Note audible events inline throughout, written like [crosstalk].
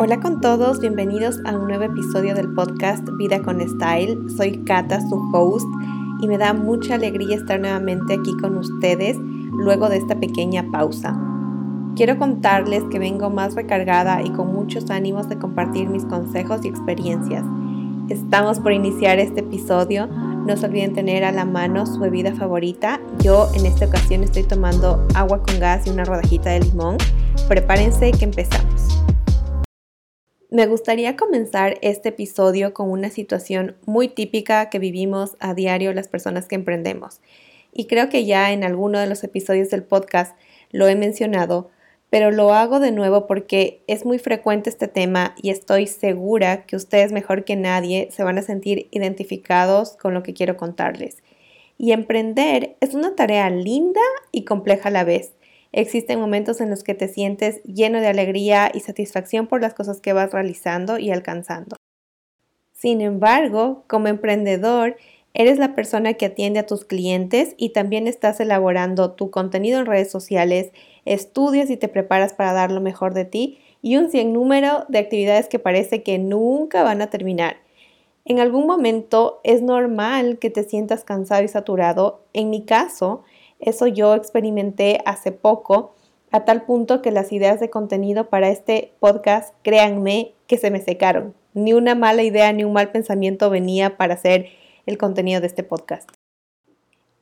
Hola con todos, bienvenidos a un nuevo episodio del podcast Vida con Style. Soy Kata, su host, y me da mucha alegría estar nuevamente aquí con ustedes luego de esta pequeña pausa. Quiero contarles que vengo más recargada y con muchos ánimos de compartir mis consejos y experiencias. Estamos por iniciar este episodio. No se olviden tener a la mano su bebida favorita. Yo en esta ocasión estoy tomando agua con gas y una rodajita de limón. Prepárense que empezamos. Me gustaría comenzar este episodio con una situación muy típica que vivimos a diario las personas que emprendemos. Y creo que ya en alguno de los episodios del podcast lo he mencionado, pero lo hago de nuevo porque es muy frecuente este tema y estoy segura que ustedes mejor que nadie se van a sentir identificados con lo que quiero contarles. Y emprender es una tarea linda y compleja a la vez. Existen momentos en los que te sientes lleno de alegría y satisfacción por las cosas que vas realizando y alcanzando. Sin embargo, como emprendedor, eres la persona que atiende a tus clientes y también estás elaborando tu contenido en redes sociales, estudias y te preparas para dar lo mejor de ti y un número de actividades que parece que nunca van a terminar. En algún momento es normal que te sientas cansado y saturado. En mi caso, eso yo experimenté hace poco, a tal punto que las ideas de contenido para este podcast, créanme, que se me secaron. Ni una mala idea ni un mal pensamiento venía para hacer el contenido de este podcast.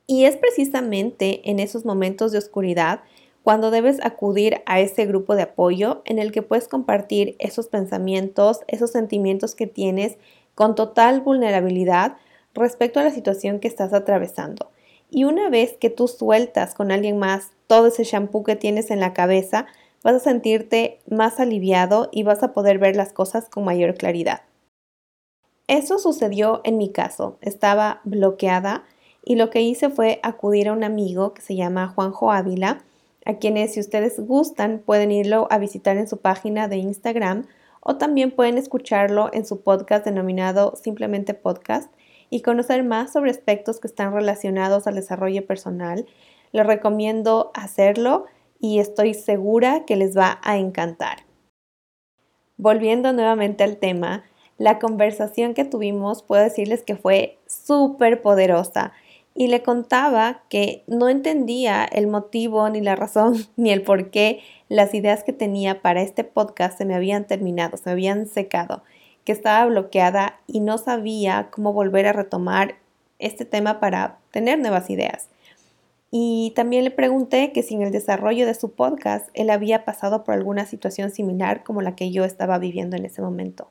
Y es precisamente en esos momentos de oscuridad cuando debes acudir a ese grupo de apoyo en el que puedes compartir esos pensamientos, esos sentimientos que tienes con total vulnerabilidad respecto a la situación que estás atravesando. Y una vez que tú sueltas con alguien más todo ese shampoo que tienes en la cabeza, vas a sentirte más aliviado y vas a poder ver las cosas con mayor claridad. Eso sucedió en mi caso. Estaba bloqueada y lo que hice fue acudir a un amigo que se llama Juanjo Ávila, a quienes si ustedes gustan pueden irlo a visitar en su página de Instagram o también pueden escucharlo en su podcast denominado simplemente podcast y conocer más sobre aspectos que están relacionados al desarrollo personal, les recomiendo hacerlo y estoy segura que les va a encantar. Volviendo nuevamente al tema, la conversación que tuvimos puedo decirles que fue súper poderosa y le contaba que no entendía el motivo ni la razón [laughs] ni el por qué las ideas que tenía para este podcast se me habían terminado, se me habían secado que estaba bloqueada y no sabía cómo volver a retomar este tema para tener nuevas ideas. Y también le pregunté que si en el desarrollo de su podcast él había pasado por alguna situación similar como la que yo estaba viviendo en ese momento.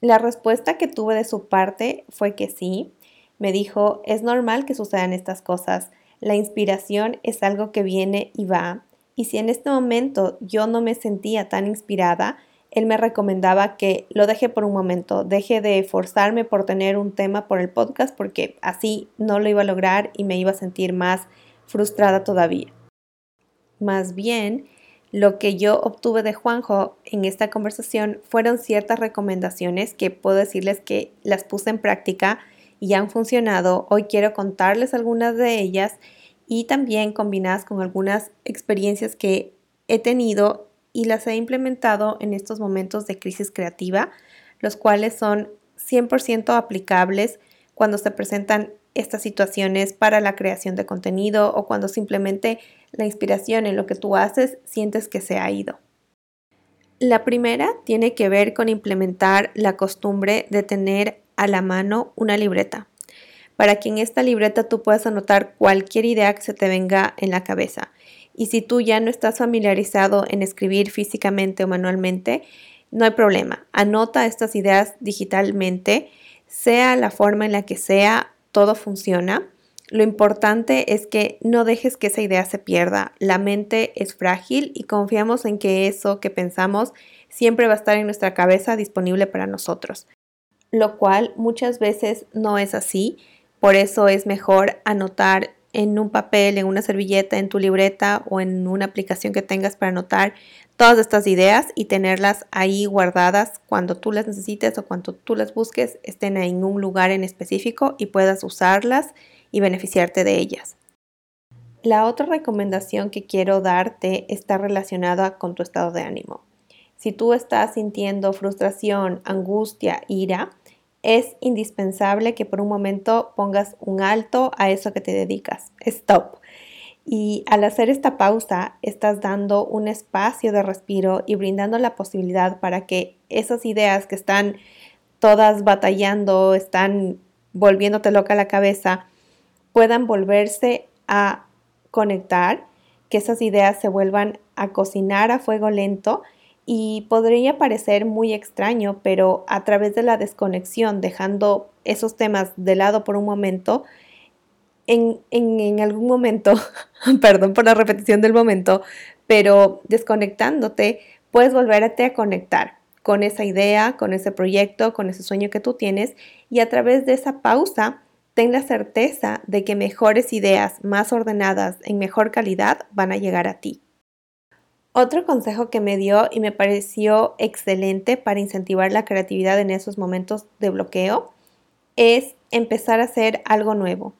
La respuesta que tuve de su parte fue que sí. Me dijo, es normal que sucedan estas cosas. La inspiración es algo que viene y va. Y si en este momento yo no me sentía tan inspirada, él me recomendaba que lo deje por un momento, deje de forzarme por tener un tema por el podcast porque así no lo iba a lograr y me iba a sentir más frustrada todavía. Más bien, lo que yo obtuve de Juanjo en esta conversación fueron ciertas recomendaciones que puedo decirles que las puse en práctica y han funcionado. Hoy quiero contarles algunas de ellas y también combinadas con algunas experiencias que he tenido y las he implementado en estos momentos de crisis creativa, los cuales son 100% aplicables cuando se presentan estas situaciones para la creación de contenido o cuando simplemente la inspiración en lo que tú haces sientes que se ha ido. La primera tiene que ver con implementar la costumbre de tener a la mano una libreta, para que en esta libreta tú puedas anotar cualquier idea que se te venga en la cabeza y si tú ya no estás familiarizado en escribir físicamente o manualmente, no hay problema. Anota estas ideas digitalmente, sea la forma en la que sea, todo funciona. Lo importante es que no dejes que esa idea se pierda. La mente es frágil y confiamos en que eso que pensamos siempre va a estar en nuestra cabeza disponible para nosotros, lo cual muchas veces no es así. Por eso es mejor anotar en un papel, en una servilleta, en tu libreta o en una aplicación que tengas para anotar todas estas ideas y tenerlas ahí guardadas cuando tú las necesites o cuando tú las busques, estén en un lugar en específico y puedas usarlas y beneficiarte de ellas. La otra recomendación que quiero darte está relacionada con tu estado de ánimo. Si tú estás sintiendo frustración, angustia, ira, es indispensable que por un momento pongas un alto a eso que te dedicas. Stop. Y al hacer esta pausa, estás dando un espacio de respiro y brindando la posibilidad para que esas ideas que están todas batallando, están volviéndote loca la cabeza, puedan volverse a conectar, que esas ideas se vuelvan a cocinar a fuego lento y podría parecer muy extraño, pero a través de la desconexión, dejando esos temas de lado por un momento, en, en, algún momento, [laughs] perdón por la repetición del momento, pero desconectándote, puedes volverte a conectar con esa idea, con ese proyecto, con ese sueño que tú tienes y a través de esa pausa, ten la certeza de que mejores ideas, más ordenadas, en mejor calidad, van a llegar a ti. Otro consejo que me dio y me pareció excelente para incentivar la creatividad en esos momentos de bloqueo es empezar a hacer algo nuevo.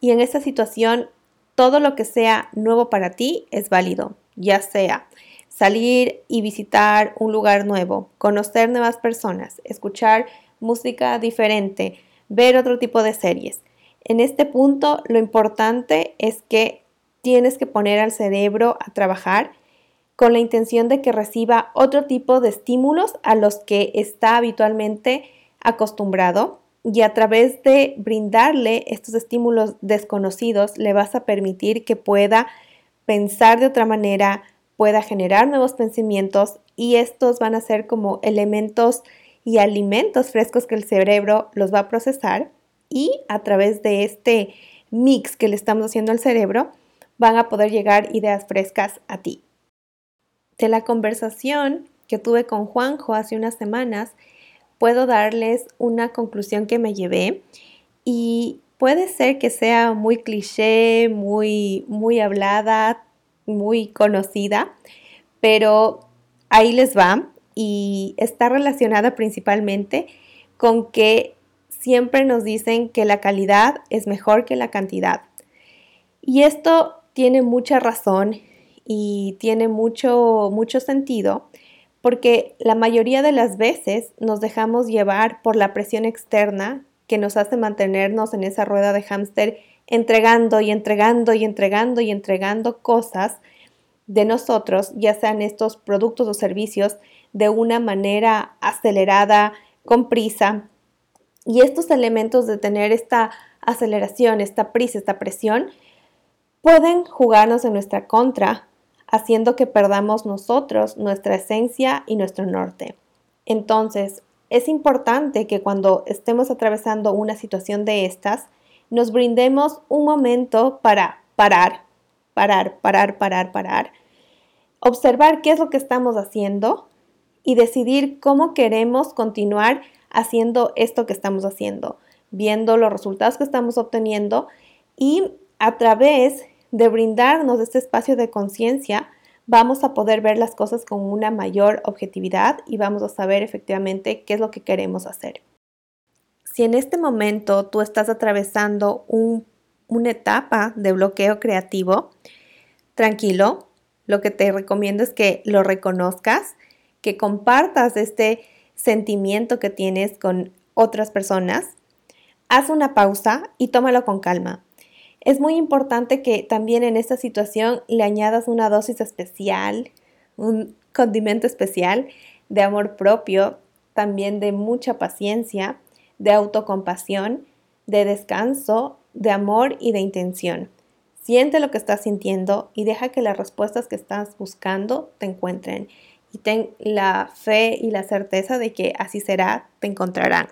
Y en esta situación, todo lo que sea nuevo para ti es válido, ya sea salir y visitar un lugar nuevo, conocer nuevas personas, escuchar música diferente, ver otro tipo de series. En este punto, lo importante es que tienes que poner al cerebro a trabajar con la intención de que reciba otro tipo de estímulos a los que está habitualmente acostumbrado. Y a través de brindarle estos estímulos desconocidos le vas a permitir que pueda pensar de otra manera, pueda generar nuevos pensamientos y estos van a ser como elementos y alimentos frescos que el cerebro los va a procesar. Y a través de este mix que le estamos haciendo al cerebro van a poder llegar ideas frescas a ti de la conversación que tuve con Juanjo hace unas semanas, puedo darles una conclusión que me llevé y puede ser que sea muy cliché, muy, muy hablada, muy conocida, pero ahí les va y está relacionada principalmente con que siempre nos dicen que la calidad es mejor que la cantidad. Y esto tiene mucha razón y tiene mucho, mucho sentido porque la mayoría de las veces nos dejamos llevar por la presión externa que nos hace mantenernos en esa rueda de hámster entregando y entregando y entregando y entregando cosas de nosotros, ya sean estos productos o servicios, de una manera acelerada, con prisa. Y estos elementos de tener esta aceleración, esta prisa, esta presión, pueden jugarnos en nuestra contra haciendo que perdamos nosotros nuestra esencia y nuestro norte. Entonces, es importante que cuando estemos atravesando una situación de estas, nos brindemos un momento para parar, parar, parar, parar, parar, observar qué es lo que estamos haciendo y decidir cómo queremos continuar haciendo esto que estamos haciendo, viendo los resultados que estamos obteniendo y a través de brindarnos este espacio de conciencia, vamos a poder ver las cosas con una mayor objetividad y vamos a saber efectivamente qué es lo que queremos hacer. Si en este momento tú estás atravesando una etapa de bloqueo creativo, tranquilo, lo que te recomiendo es que lo reconozcas, que compartas este sentimiento que tienes con otras personas, haz una pausa y tómalo con calma. Es muy importante que también en esta situación le añadas una dosis especial, un condimento especial de amor propio, también de mucha paciencia, de autocompasión, de descanso, de amor y de intención. Siente lo que estás sintiendo y deja que las respuestas que estás buscando te encuentren. Y ten la fe y la certeza de que así será, te encontrarán.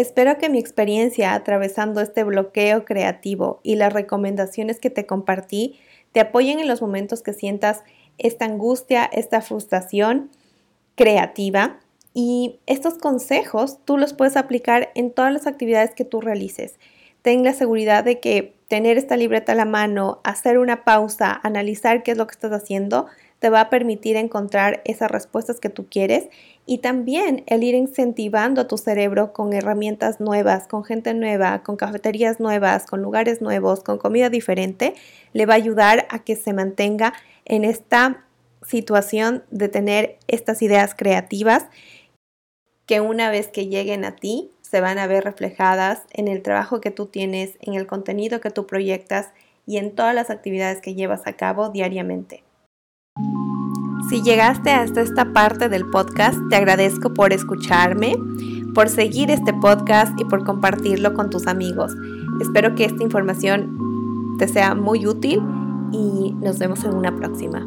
Espero que mi experiencia atravesando este bloqueo creativo y las recomendaciones que te compartí te apoyen en los momentos que sientas esta angustia, esta frustración creativa. Y estos consejos tú los puedes aplicar en todas las actividades que tú realices. Ten la seguridad de que tener esta libreta a la mano, hacer una pausa, analizar qué es lo que estás haciendo, te va a permitir encontrar esas respuestas que tú quieres y también el ir incentivando a tu cerebro con herramientas nuevas, con gente nueva, con cafeterías nuevas, con lugares nuevos, con comida diferente, le va a ayudar a que se mantenga en esta situación de tener estas ideas creativas que una vez que lleguen a ti se van a ver reflejadas en el trabajo que tú tienes, en el contenido que tú proyectas y en todas las actividades que llevas a cabo diariamente. Si llegaste hasta esta parte del podcast, te agradezco por escucharme, por seguir este podcast y por compartirlo con tus amigos. Espero que esta información te sea muy útil y nos vemos en una próxima.